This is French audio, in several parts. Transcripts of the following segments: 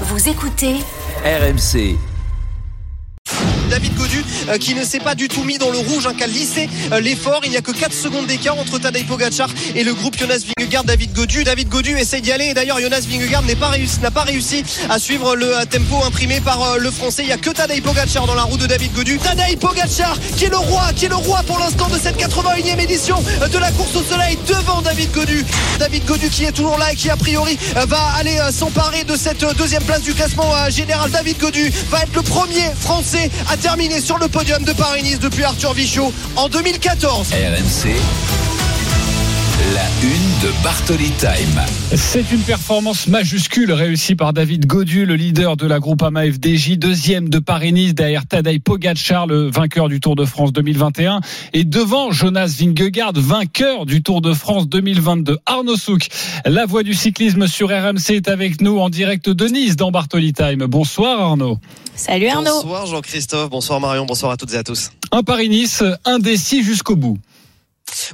Vous écoutez RMC. David Godu euh, qui ne s'est pas du tout mis dans le rouge, hein, qui a lissé euh, l'effort. Il n'y a que 4 secondes d'écart entre Tadej Pogacar et le groupe Jonas Vingegaard. David Godu, David Godu essaye d'y aller et d'ailleurs Jonas Vingegaard n'a pas réussi, n'a pas réussi à suivre le euh, tempo imprimé par le Français. Il n'y a que Tadej Pogacar dans la roue de David Godu. Tadej Pogacar qui est le roi, qui est le roi pour l'instant de cette 81e édition de la course au soleil devant David Godu. David Godu qui est toujours là et qui a priori va aller s'emparer de cette deuxième place du classement général. David Godu va être le premier Français à terminé sur le podium de Paris-Nice depuis Arthur Vichot en 2014. RMC. La une de Bartoli Time. C'est une performance majuscule réussie par David Godu, le leader de la Groupama FDJ, deuxième de Paris-Nice derrière Tadej Pogacar, le vainqueur du Tour de France 2021, et devant Jonas Vingegaard, vainqueur du Tour de France 2022. Arnaud Souk, la voix du cyclisme sur RMC est avec nous en direct de Nice dans Bartoli Time. Bonsoir Arnaud. Salut Arnaud. Bonsoir Jean-Christophe, bonsoir Marion, bonsoir à toutes et à tous. Un Paris-Nice indécis jusqu'au bout.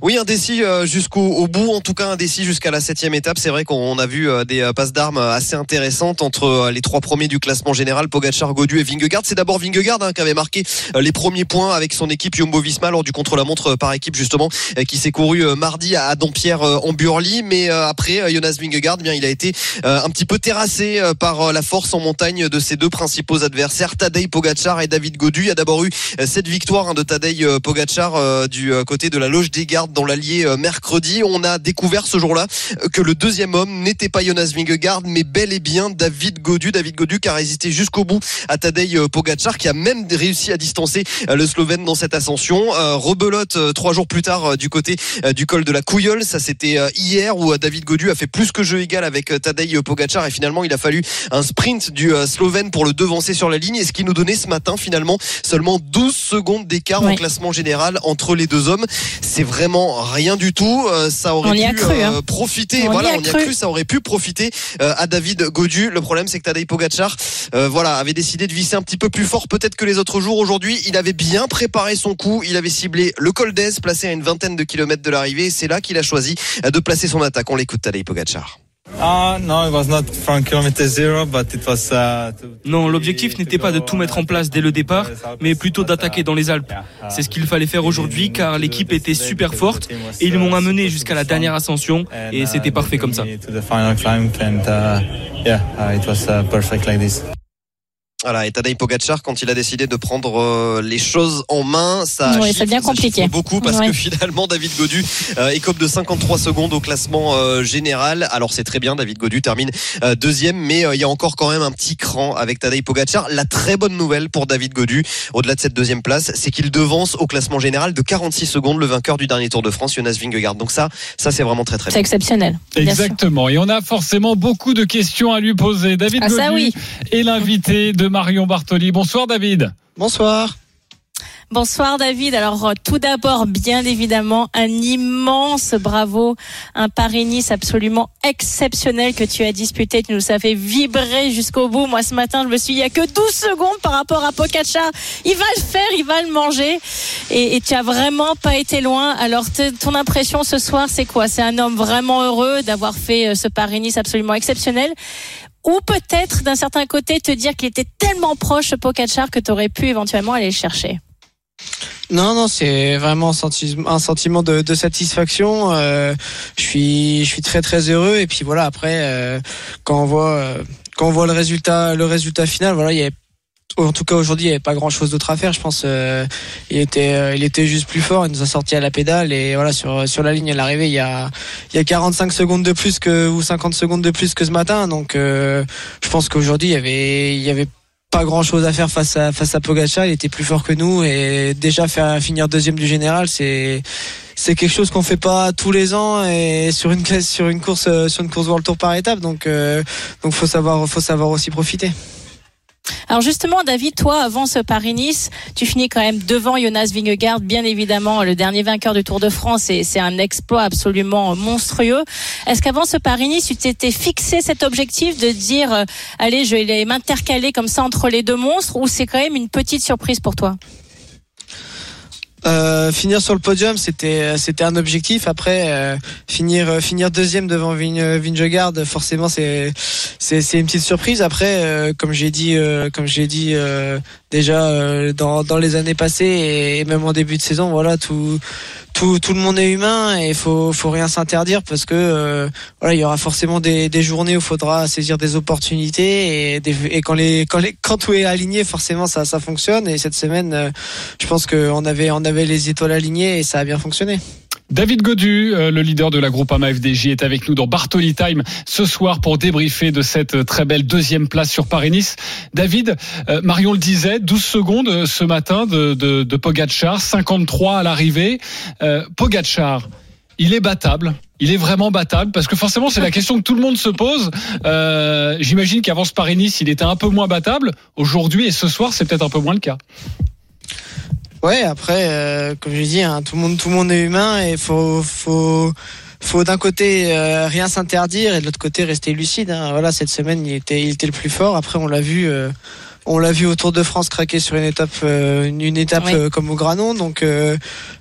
Oui, indécis euh, jusqu'au au bout, en tout cas indécis jusqu'à la septième étape. C'est vrai qu'on a vu euh, des euh, passes d'armes assez intéressantes entre les trois premiers du classement général, Pogacar, Godu et Vingegaard. C'est d'abord Vingegaard hein, qui avait marqué les premiers points avec son équipe Jumbo-Visma lors du contre-la-montre par équipe justement, qui s'est couru mardi à Dampierre en Burly. Mais après, Jonas Vingegaard, eh bien il a été un petit peu terrassé par la force en montagne de ses deux principaux adversaires, Tadej Pogacar et David Godu. Il y a d'abord eu cette victoire hein, de Tadej Pogacar du côté de la loge des dans l'Allier euh, mercredi. On a découvert ce jour-là euh, que le deuxième homme n'était pas Jonas Vingegaard, mais bel et bien David Godu. David Godu qui a résisté jusqu'au bout à Tadej euh, Pogacar, qui a même réussi à distancer le Slovène dans cette ascension. Rebelote trois jours plus tard du côté du col de la Couilleule. Ça c'était hier où David Godu a fait plus que jeu égal avec Tadej Pogacar et finalement il a fallu un sprint du Slovène pour le devancer sur la ligne et ce qui nous donnait ce matin finalement seulement 12 secondes d'écart en classement général entre les deux hommes. C'est vraiment rien du tout. Euh, ça aurait pu hein. euh, profiter. voilà, on y a cru. Ça aurait pu profiter euh, à David Godu. Le problème, c'est que Tadej Pogacar, voilà, avait décidé de visser un petit peu plus fort peut-être que les autres jours. Aujourd'hui, il avait bien préparé son coup. Il avait ciblé le col d'Ez, placé à une vingtaine de kilomètres de l'arrivée. C'est là qu'il a choisi de placer son attaque. On l'écoute, Tadej Pogacar. Uh, non, l'objectif n'était pas de tout mettre en place dès le départ, mais plutôt d'attaquer dans les Alpes. C'est ce qu'il fallait faire aujourd'hui car l'équipe était super forte et ils m'ont amené jusqu'à la dernière ascension et c'était parfait comme ça. Voilà, et Tadej Pogacar, quand il a décidé de prendre euh, les choses en main, ça, oui, ça devient compliqué. beaucoup parce que finalement David Godu euh, écope de 53 secondes au classement euh, général. Alors c'est très bien, David Godu termine euh, deuxième, mais il y a encore quand même un petit cran avec Tadej Pogacar. La très bonne nouvelle pour David Godu, au-delà de cette deuxième place, c'est qu'il devance au classement général de 46 secondes le vainqueur du dernier Tour de France, Jonas Vingegaard. Donc ça, ça c'est vraiment très très. C'est exceptionnel. Exactement. Et on a forcément beaucoup de questions à lui poser. David ah, Godu oui. est l'invité de Marion Bartoli. Bonsoir David. Bonsoir. Bonsoir David. Alors euh, tout d'abord, bien évidemment, un immense bravo, un Paris-Nice absolument exceptionnel que tu as disputé. Tu nous as fait vibrer jusqu'au bout. Moi ce matin, je me suis dit, il n'y a que 12 secondes par rapport à Pocacar. Il va le faire, il va le manger. Et, et tu as vraiment pas été loin. Alors ton impression ce soir, c'est quoi? C'est un homme vraiment heureux d'avoir fait euh, ce Paris-Nice absolument exceptionnel ou peut-être d'un certain côté te dire qu'il était tellement proche Pocacar que tu aurais pu éventuellement aller le chercher non, non, c'est vraiment un sentiment, de, satisfaction. Euh, je suis, je suis très très heureux. Et puis voilà, après, euh, quand on voit, euh, quand on voit le résultat, le résultat final, voilà, il y avait en tout cas aujourd'hui, il n'y avait pas grand chose d'autre à faire. Je pense, euh, il était, euh, il était juste plus fort. Il nous a sorti à la pédale et voilà sur sur la ligne à l'arrivée, il y a il y a 45 secondes de plus que ou 50 secondes de plus que ce matin. Donc, euh, je pense qu'aujourd'hui, il y avait il y avait pas grand chose à faire face à face à Pogacar. Il était plus fort que nous et déjà faire finir deuxième du général, c'est c'est quelque chose qu'on fait pas tous les ans et sur une sur une course sur une course World Tour par étape. Donc donc faut savoir faut savoir aussi profiter. Alors justement, David, toi, avant ce Paris-Nice, tu finis quand même devant Jonas Vingegaard, bien évidemment, le dernier vainqueur du Tour de France, et c'est un exploit absolument monstrueux. Est-ce qu'avant ce Paris-Nice, tu t'étais fixé cet objectif de dire, euh, allez, je vais m'intercaler comme ça entre les deux monstres, ou c'est quand même une petite surprise pour toi? Euh, finir sur le podium, c'était c'était un objectif. Après, euh, finir euh, finir deuxième devant Vin- Vingegaard, forcément c'est c'est une petite surprise. Après, euh, comme j'ai dit euh, comme j'ai dit euh, déjà euh, dans dans les années passées et, même en début de saison, voilà tout tout tout le monde est humain et faut faut rien s'interdire parce que euh, voilà il y aura forcément des des journées où il faudra saisir des opportunités et et quand les quand les quand tout est aligné, forcément ça ça fonctionne. Et cette semaine, euh, je pense qu'on avait on avait les étoiles alignées et ça a bien fonctionné. David Godu, euh, le leader de la Groupama FDJ, est avec nous dans Bartoli Time ce soir pour débriefer de cette euh, très belle deuxième place sur Paris-Nice. David, euh, Marion le disait, 12 secondes ce matin de, de, de Pogacar, 53 à l'arrivée. Euh, Pogacar, il est battable. Il est vraiment battable parce que forcément c'est la question que tout le monde se pose. Euh, J'imagine qu'avant ce Paris-Nice, il était un peu moins battable. Aujourd'hui et ce soir, c'est peut-être un peu moins le cas. Ouais, après, euh, comme je dis, hein, tout le monde, tout le monde est humain et faut, faut, faut d'un côté euh, rien s'interdire et de l'autre côté rester lucide. hein. Voilà, cette semaine, il était, il était le plus fort. Après, on l'a vu, euh, on l'a vu au Tour de France craquer sur une étape, euh, une, une étape Oui. euh, comme au Granon. Donc euh,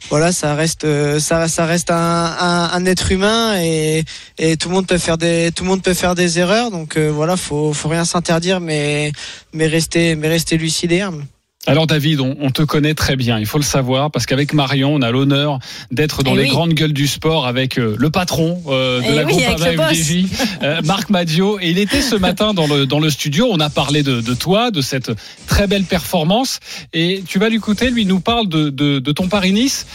voilà, ça reste, ça, ça reste un, un, un être humain et, et tout le monde peut faire des, tout le monde peut faire des erreurs. Donc euh, voilà, faut, faut rien s'interdire, mais, mais rester, mais rester lucide et humble. Alors David, on, on te connaît très bien, il faut le savoir, parce qu'avec Marion, on a l'honneur d'être dans Eh les oui. grandes gueules du sport avec euh, le patron euh, de Eh la oui, groupe. FDJ, euh, Marc Madio. Et il était ce matin dans le, dans le studio, on a parlé de, de toi, de cette très belle performance. Et tu vas l'écouter, lui il nous parle de, de, de ton Paris-Nice,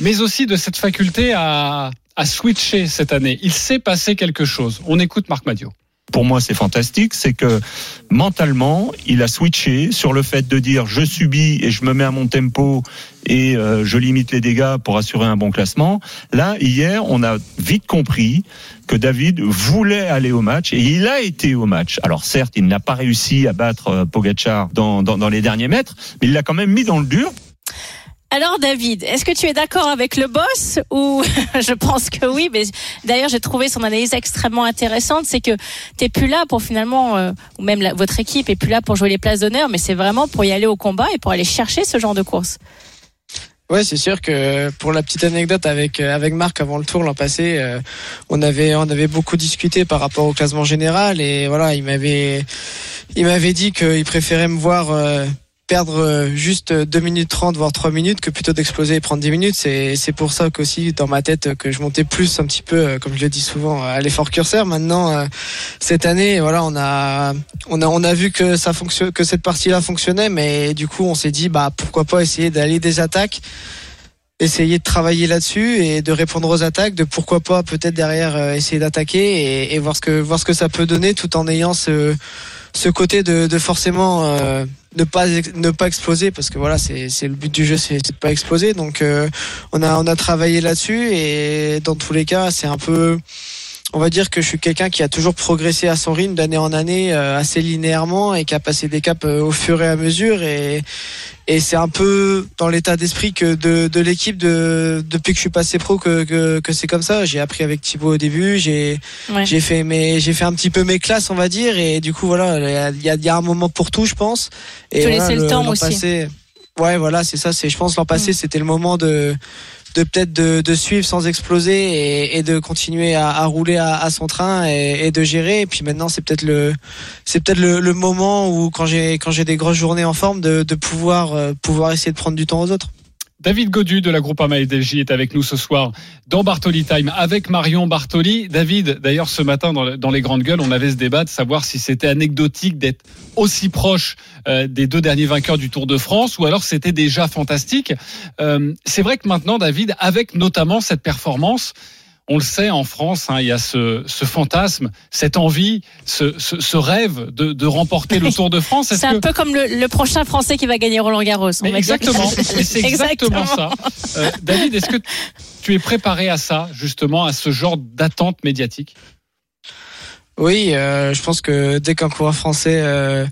mais aussi de cette faculté à, à switcher cette année. Il s'est passé quelque chose. On écoute Marc Madio. Pour moi c'est fantastique, c'est que mentalement, il a switché sur le fait de dire je subis et je me mets à mon tempo et euh, je limite les dégâts pour assurer un bon classement. Là, hier, on a vite compris que David voulait aller au match et il a été au match. Alors certes, il n'a pas réussi à battre euh, Pogacar dans, dans, dans les derniers mètres, mais il l'a quand même mis dans le dur. Alors David, est-ce que tu es d'accord avec le boss ou je pense que oui, mais d'ailleurs j'ai trouvé son analyse extrêmement intéressante, c'est que t'es plus là pour finalement, euh, ou même votre équipe est plus là pour jouer les places d'honneur, mais c'est vraiment pour y aller au combat et pour aller chercher ce genre de course. Ouais, c'est sûr que pour la petite anecdote avec euh, avec Marc avant le tour l'an passé, euh, on avait on avait beaucoup discuté par rapport au classement général et voilà, il m'avait il m'avait dit qu'il préférait me voir perdre euh, juste 2 minutes 30 voire 3 minutes que plutôt d'exploser et prendre 10 minutes, c'est c'est pour ça qu'aussi dans ma tête que je montais plus un petit peu euh, comme je le dis souvent à l'effort curseur. Maintenant euh, cette année, voilà, on a on a on a vu que ça fonctionne que cette partie-là fonctionnait mais du coup, on s'est dit bah pourquoi pas essayer d'aller des attaques essayer de travailler là-dessus et de répondre aux attaques, de pourquoi pas peut-être derrière euh, essayer d'attaquer et, et voir ce que voir ce que ça peut donner tout en ayant ce ce côté de, de forcément euh, ne pas ne pas exploser parce que voilà c'est c'est le but du jeu c'est c'est de pas exploser. Donc euh, on a on a travaillé là-dessus et dans tous les cas c'est un peu on va dire que je suis quelqu'un qui a toujours progressé à son rythme d'année en année euh, assez linéairement et qui a passé des caps euh, au fur et à mesure et et c'est un peu dans l'état d'esprit que de, de l'équipe de depuis que je suis passé pro que, que, que c'est comme ça. J'ai appris avec Thibaut au début, j'ai Ouais. j'ai fait mes j'ai fait un petit peu mes classes on va dire et du coup voilà il y a, y a- un moment pour tout je pense. Et voilà, laisser le temps aussi. passé- ouais voilà c'est ça c'est je pense l'an passé Mm. c'était le moment de de peut-être de, suivre sans exploser et, de continuer à, rouler à, son train et, de gérer. Et puis maintenant c'est peut-être le c'est peut-être le, moment où quand j'ai quand j'ai des grosses journées en forme de, de pouvoir euh, pouvoir essayer de prendre du temps aux autres David Godu de la Groupama FDJ est avec nous ce soir dans Bartoli Time avec Marion Bartoli. David, d'ailleurs, ce matin dans les grandes gueules, on avait ce débat de savoir si c'était anecdotique d'être aussi proche euh, des deux derniers vainqueurs du Tour de France ou alors c'était déjà fantastique. Euh, C'est vrai que maintenant, David, avec notamment cette performance, on le sait en France, hein, il y a ce, ce fantasme, cette envie, ce, ce, ce rêve de, de remporter le Tour de France. C'est un que- peu comme le, le prochain Français qui va gagner Roland Garros. on exactement, Mais c'est exactement ça. Euh, David, est-ce que tu es préparé à ça, justement, à ce genre d'attente médiatique? Oui, euh, je pense que dès qu'un coureur français euh,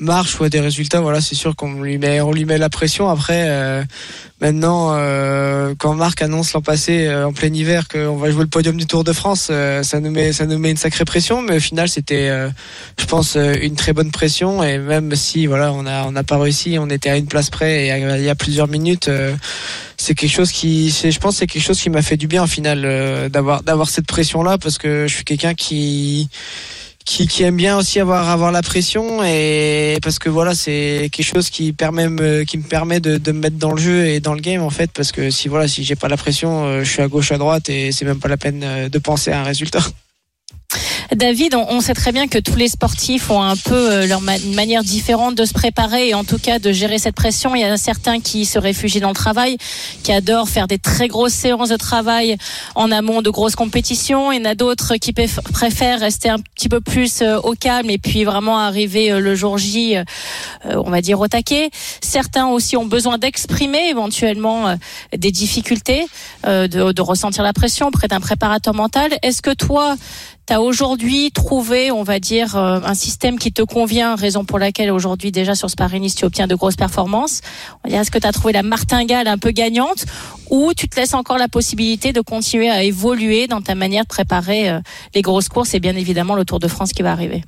marche ou des résultats, voilà, c'est sûr qu'on lui met, on lui met la pression. Après, euh, maintenant, euh, quand Marc annonce l'an passé euh, en plein hiver qu'on va jouer le podium du Tour de France, euh, ça nous met, ça nous met une sacrée pression. Mais au final, c'était, euh, je pense, euh, une très bonne pression. Et même si, voilà, on a, on n'a pas réussi, on était à une place près et il y a plusieurs minutes. c'est quelque chose qui, c'est, je pense, c'est quelque chose qui m'a fait du bien au final d'avoir, d'avoir cette pression là parce que je suis quelqu'un qui qui, qui aime bien aussi avoir avoir la pression et parce que voilà c'est quelque chose qui permet me, qui me permet de, de me mettre dans le jeu et dans le game en fait parce que si voilà si j'ai pas la pression euh, je suis à gauche à droite et c'est même pas la peine euh, de penser à un résultat David, on, sait très bien que tous les sportifs ont un peu euh, leur ma- manière différente de se préparer et en tout cas de gérer cette pression. Il y en a certains qui se réfugient dans le travail, qui adorent faire des très grosses séances de travail en amont de grosses compétitions. Il y en a d'autres qui préf- préfèrent rester un petit peu plus euh, au calme et puis vraiment arriver euh, le jour J, on va dire au taquet. Certains aussi ont besoin d'exprimer éventuellement des difficultés, de, de ressentir la pression auprès d'un préparateur mental. Est-ce que toi, tu as aujourd'hui trouvé, on va dire, euh, un système qui te convient, raison pour laquelle aujourd'hui déjà sur Sparenis tu obtiens de grosses performances. On dire, est-ce que tu as trouvé la martingale un peu gagnante ou tu te laisses encore la possibilité de continuer à évoluer dans ta manière de préparer euh, les grosses courses et bien évidemment le Tour de France qui va arriver?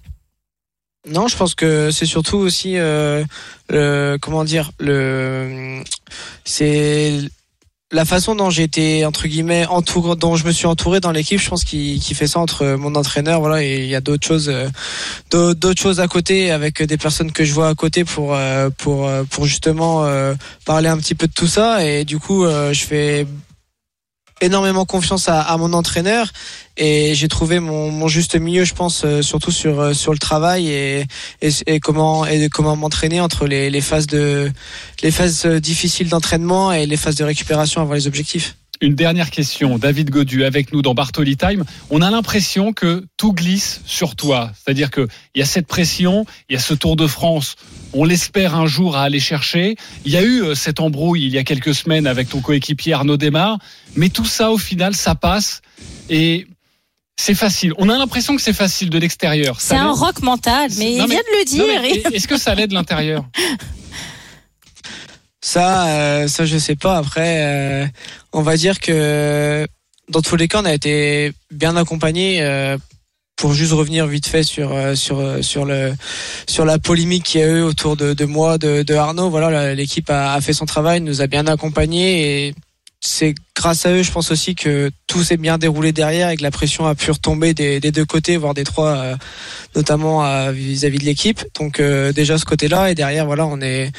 Non, je pense que c'est surtout aussi euh, le comment dire le c'est la façon dont j'ai été entre guillemets entouré, dont je me suis entouré dans l'équipe. Je pense qui qui fait ça entre mon entraîneur, voilà, et il y a d'autres choses, euh, d'au- d'autres choses à côté avec des personnes que je vois à côté pour euh, pour euh, pour justement euh, parler un petit peu de tout ça. Et du coup, euh, je fais énormément confiance à, à mon entraîneur et j'ai trouvé mon, mon juste milieu je pense euh, surtout sur euh, sur le travail et, et, et comment et comment m'entraîner entre les, les phases de les phases euh, difficiles d'entraînement et les phases de récupération avant les objectifs Une dernière question, David Godu avec nous dans Bartoli Time. On a l'impression que tout glisse sur toi. C'est-à-dire qu'il y a cette pression, il y a ce Tour de France, on l'espère un jour à aller chercher. Il y a eu euh, cette embrouille il y a quelques semaines avec ton coéquipier Arnaud Desmar. Mais tout ça, au final, ça passe. Et c'est facile. On a l'impression que c'est facile de l'extérieur. C'est un l'est- rock mental, mais Non, il vient de le dire. Est-ce que ça l'aide de l'intérieur? ça euh, ça je sais pas. Après euh, on va dire que dans tous les cas on a été bien accompagné euh, pour juste revenir vite fait sur euh, sur sur le sur la polémique qu'il y a eu autour de, moi de, Arnaud. Voilà l'équipe a, fait son travail nous a bien accompagné et c'est grâce à eux je pense aussi que tout s'est bien déroulé derrière et que la pression a pu retomber des, deux côtés voire des trois notamment vis-à-vis de l'équipe. Donc déjà ce côté là et derrière voilà on est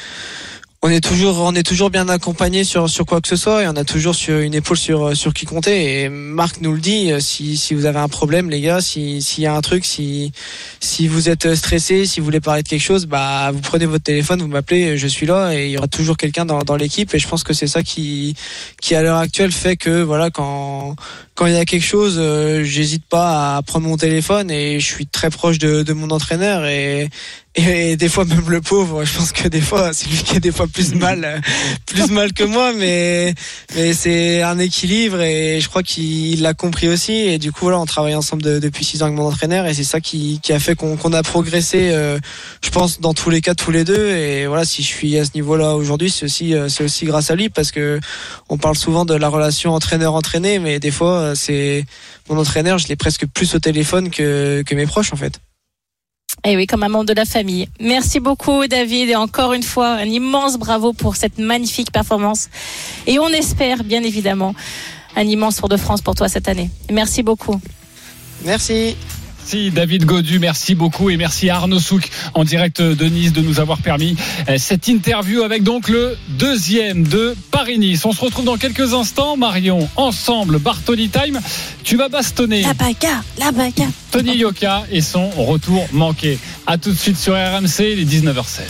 on est toujours on est toujours bien accompagné sur sur quoi que ce soit et on a toujours sur une épaule sur sur qui compter. Et Marc nous le dit euh, si si vous avez un problème les gars si s'il y a un truc si si vous êtes stressé si vous voulez parler de quelque chose bah vous prenez votre téléphone vous m'appelez je suis là et il y aura toujours quelqu'un dans dans l'équipe. Et je pense que c'est ça qui qui à l'heure actuelle fait que voilà quand quand il y a quelque chose euh, j'hésite pas à prendre mon téléphone et je suis très proche de de mon entraîneur et et des fois même le pauvre, je pense que des fois c'est lui qui a des fois plus mal, euh, plus mal que moi, mais mais c'est un équilibre et je crois qu'il l'a compris aussi et du coup voilà on travaille ensemble de- depuis six ans avec mon entraîneur et c'est ça qui, qui a fait qu'on qu'on a progressé, euh, je pense dans tous les cas tous les deux et voilà si je suis à ce niveau-là aujourd'hui c'est aussi euh, c'est aussi grâce à lui parce que on parle souvent de la relation entraîneur-entraîné mais des fois euh, c'est mon entraîneur je l'ai presque plus au téléphone que que mes proches en fait. Et oui, comme un membre de la famille. Merci beaucoup, David. Et encore une fois, un immense bravo pour cette magnifique performance. Et on espère, bien évidemment, un immense Tour de France pour toi cette année. Merci beaucoup. Merci. Merci David Godu, merci beaucoup et merci Arnaud Souk en direct de Nice de nous avoir permis euh, cette interview avec donc le deuxième de Paris-Nice. On se retrouve dans quelques instants, Marion, ensemble, Bartoli Time. Tu vas bastonner La bagarre, la bagarre. Tony Yoka et son retour manqué. À tout de suite sur RMC, les 19h16.